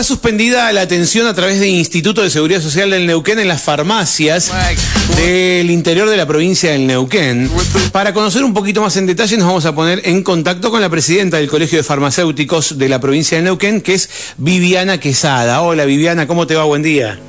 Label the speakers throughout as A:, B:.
A: Está suspendida la atención a través del Instituto de Seguridad Social del Neuquén en las farmacias del interior de la provincia del Neuquén. Para conocer un poquito más en detalle nos vamos a poner en contacto con la presidenta del Colegio de Farmacéuticos de la provincia del Neuquén, que es Viviana Quesada. Hola Viviana, ¿cómo te va? Buen día.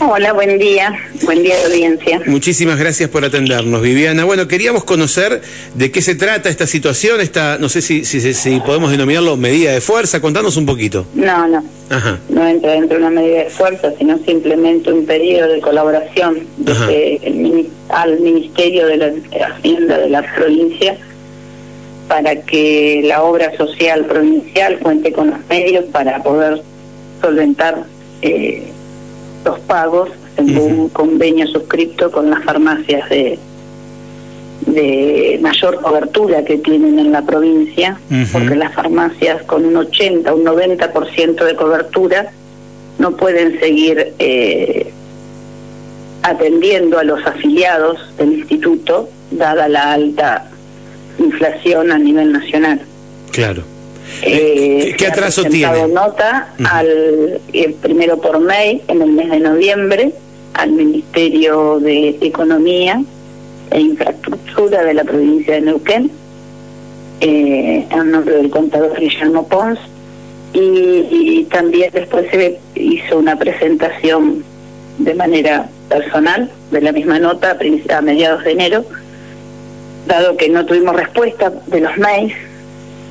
B: Hola, buen día. Buen día de audiencia.
A: Muchísimas gracias por atendernos, Viviana. Bueno, queríamos conocer de qué se trata esta situación, esta, no sé si, si, si podemos denominarlo medida de fuerza. Contanos un poquito.
B: No, no.
A: Ajá.
B: No entra dentro de una medida de fuerza, sino simplemente un pedido de colaboración desde el mini- al Ministerio de la Hacienda de la provincia para que la obra social provincial cuente con los medios para poder solventar eh, los pagos en un convenio suscripto con las farmacias de de mayor cobertura que tienen en la provincia, porque las farmacias con un 80, un 90% de cobertura no pueden seguir eh, atendiendo a los afiliados del instituto, dada la alta inflación a nivel nacional.
A: Claro.
B: Eh,
A: ¿Qué- qué
B: se ha
A: atraso
B: presentado
A: tiene?
B: nota al eh, primero por mail en el mes de noviembre al Ministerio de Economía e Infraestructura de la provincia de Neuquén eh, en nombre del contador Guillermo Pons y, y también después se hizo una presentación de manera personal de la misma nota a a mediados de enero dado que no tuvimos respuesta de los mails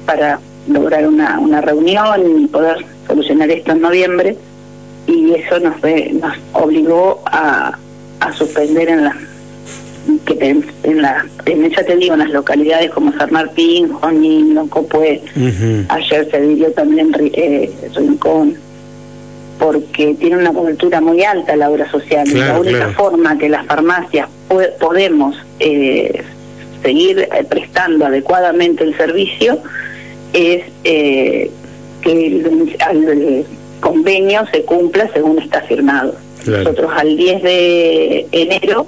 B: para lograr una, una reunión y poder solucionar esto en noviembre y eso nos ve- nos obligó a, a suspender en la que en, en la en, ya te digo en las localidades como San Martín, Junín, Loncopue,
A: Ujú.
B: ayer se vivió también eh, Rincón porque tiene una cobertura muy alta la obra social y la única
A: claro.
B: forma que las farmacias pue- podemos eh, seguir eh, prestando adecuadamente el servicio es eh, que el, convenio se cumpla según está firmado.
A: Claro.
B: Nosotros al 10 de enero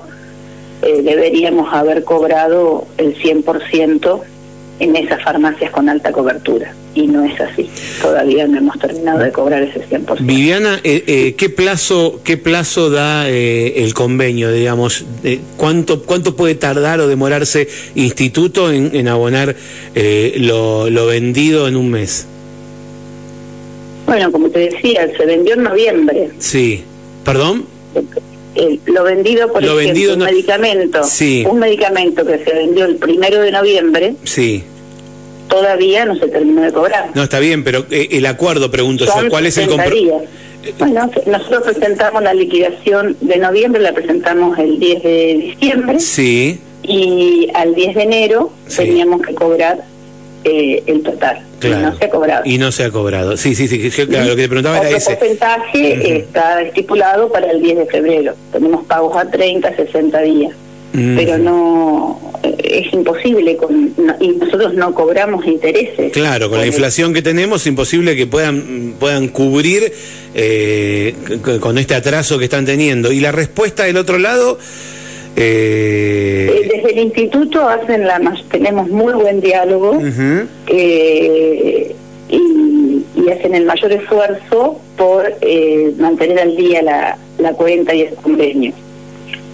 B: eh, deberíamos haber cobrado el 100% en esas farmacias con alta cobertura. Y no es así. Todavía no hemos terminado de cobrar ese 100%.
A: Viviana, eh, eh, ¿qué plazo qué plazo da eh, el convenio, digamos? Eh, ¿cuánto, ¿Cuánto puede tardar o demorarse instituto en, en abonar eh, lo, lo vendido en un mes?
B: Bueno, como te decía, se vendió en noviembre.
A: Sí. ¿Perdón?
B: El- lo vendido, por
A: Lo
B: ejemplo,
A: vendido
B: un
A: no-
B: medicamento,
A: Sí.
B: un medicamento que se vendió el primero de noviembre,
A: Sí.
B: Todavía no se terminó de cobrar.
A: No, está bien, pero eh, el acuerdo, pregunto yo, ¿cuál es el
B: 60
A: compromiso?
B: Bueno, nosotros presentamos la liquidación de noviembre, la presentamos el 10 de diciembre
A: Sí,
B: y al 10 de enero
A: Sí.
B: teníamos que cobrar eh, el total.
A: claro.
B: Y no se ha cobrado.
A: Y no se ha cobrado. Sí, sí, sí, claro, lo que te preguntaba
B: Otro
A: era ese.
B: porcentaje
A: Ujú.
B: está estipulado para el 10 de febrero. Tenemos pagos a 30, 60 días.
A: Mm.
B: Pero no, es imposible con, no- y nosotros no cobramos intereses.
A: Claro, con la inflación que tenemos es imposible que puedan, puedan cubrir eh, con este atraso que están teniendo. Y la respuesta del otro lado,
B: Eh,
A: eh,
B: Desde el instituto hacen la tenemos muy buen diálogo eh, y, y hacen el mayor esfuerzo por eh, mantener al día la, la cuenta y el convenio.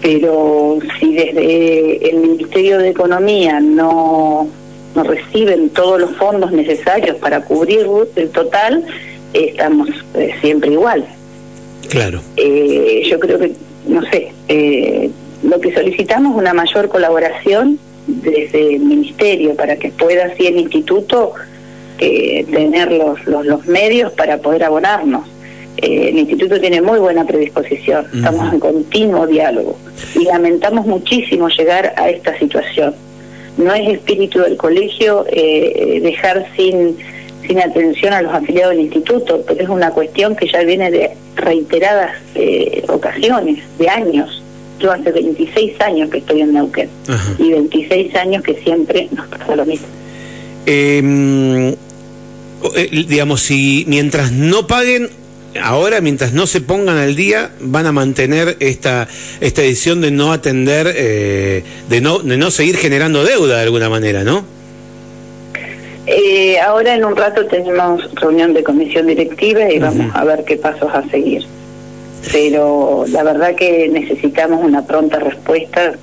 B: Pero si desde el Ministerio de Economía no, no reciben todos los fondos necesarios para cubrir el total, eh, estamos eh, siempre igual.
A: claro.
B: Eh, yo creo que, no sé, eh, lo que solicitamos es una mayor colaboración desde el Ministerio para que pueda así el Instituto eh, tener los, los, los medios para poder abonarnos. Eh, el Instituto tiene muy buena predisposición, estamos en continuo diálogo y lamentamos muchísimo llegar a esta situación. No es espíritu del colegio eh, dejar sin, sin atención a los afiliados del instituto, pero es una cuestión que ya viene de reiteradas eh, ocasiones, de años. Yo hace 26 años que estoy en Neuquén y 26 años que siempre nos pasa lo mismo.
A: Eh, eh, digamos, si mientras no paguen, ahora mientras no se pongan al día, van a mantener esta, esta decisión de no atender, eh, de, no, de no seguir generando deuda de alguna manera, ¿no?
B: Eh, Eh, ahora en un rato tenemos reunión de comisión directiva y vamos a ver qué pasos a seguir. Pero la verdad que necesitamos una pronta respuesta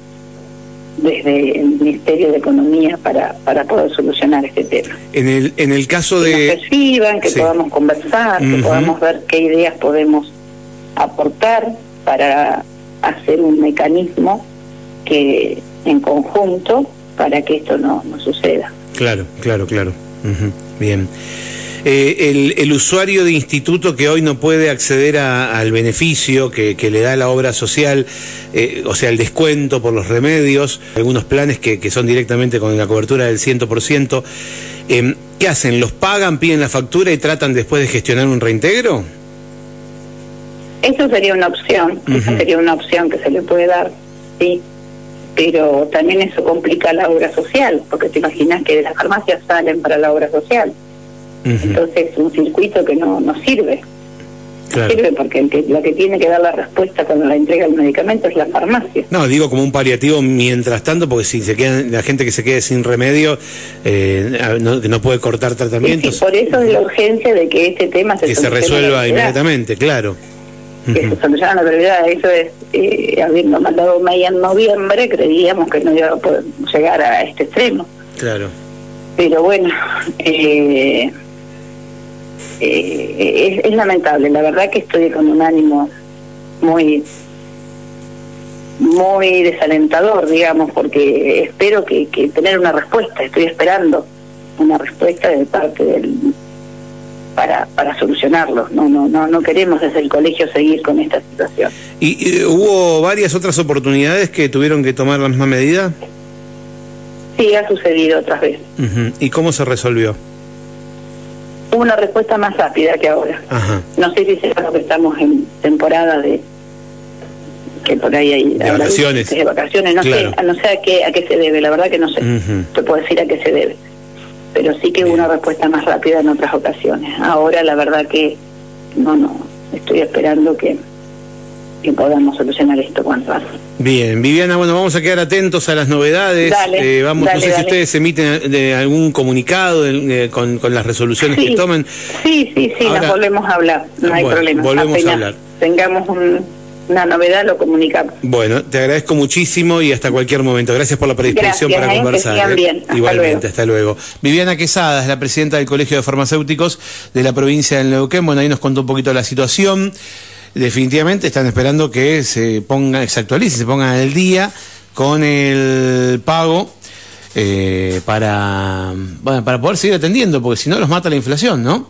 B: desde el Ministerio de Economía para, para poder solucionar este tema.
A: En el, en el caso de...
B: Que nos reciban, que podamos conversar, que podamos ver qué ideas podemos aportar para hacer un mecanismo que en conjunto para que esto no, no suceda.
A: Claro, claro, claro. Bien. Eh, el, usuario de instituto que hoy no puede acceder al beneficio que, le da la obra social, eh, o sea, el descuento por los remedios, algunos planes que, que son directamente con la cobertura del 100%, eh, ¿qué hacen? ¿Los pagan, piden la factura y tratan después de gestionar un reintegro?
B: Eso sería una opción, esa sería una opción que se le puede dar, sí pero también eso complica la obra social, porque te imaginas que de las farmacias salen para la obra social. Entonces, un circuito que no, no sirve. No sirve porque el que, la que tiene que dar la respuesta cuando la entrega el medicamento es la farmacia.
A: No, digo como un paliativo mientras tanto, porque si se queda, la gente que se quede sin remedio, eh, no, no puede cortar tratamientos.
B: por eso es la urgencia de que este tema se,
A: que se resuelva inmediatamente, claro
B: que se soluciona la prioridad. Eso es, eh, habiendo mandado media en noviembre, creíamos que no iba a poder llegar a este extremo.
A: Claro.
B: Pero bueno, eh, eh, es, lamentable. La verdad que estoy con un ánimo muy muy desalentador, digamos, porque espero que, que tener una respuesta, estoy esperando una respuesta de parte del para, para solucionarlo. No, no, no, no queremos desde el colegio seguir con esta situación.
A: ¿Y, hubo varias otras oportunidades que tuvieron que tomar la misma medida?
B: Sí, ha sucedido otras veces.
A: ¿Y cómo se resolvió?
B: Hubo una respuesta más rápida que ahora. No sé si será porque estamos en temporada de que por ahí hay
A: de vacaciones.
B: De vacaciones, no sé, no sé a qué, a qué se debe, la verdad que no sé. Te puedo decir a qué se debe pero sí que hubo una respuesta más rápida en otras ocasiones. Ahora la verdad que no, no, estoy esperando que, que podamos solucionar esto cuanto antes.
A: Bien, Viviana, bueno, vamos a quedar atentos a las novedades. eh, vamos, no sé si ustedes emiten de algún comunicado con, con, las resoluciones que tomen.
B: Sí, sí, sí, las volvemos a hablar, no hay problema.
A: Volvemos a hablar.
B: Tengamos un, una novedad lo comunicamos.
A: Bueno, te agradezco muchísimo y hasta cualquier momento. Gracias por la predisposición para ¿eh? conversar.
B: ¿eh?
A: Igualmente, hasta luego. Viviana Quesada es la presidenta del Colegio de Farmacéuticos de la provincia del Neuquén. Bueno, ahí nos contó un poquito la situación. Definitivamente están esperando que se ponga, se actualice, se pongan al día con el pago eh, para, para poder seguir atendiendo, porque si no los mata la inflación, ¿no?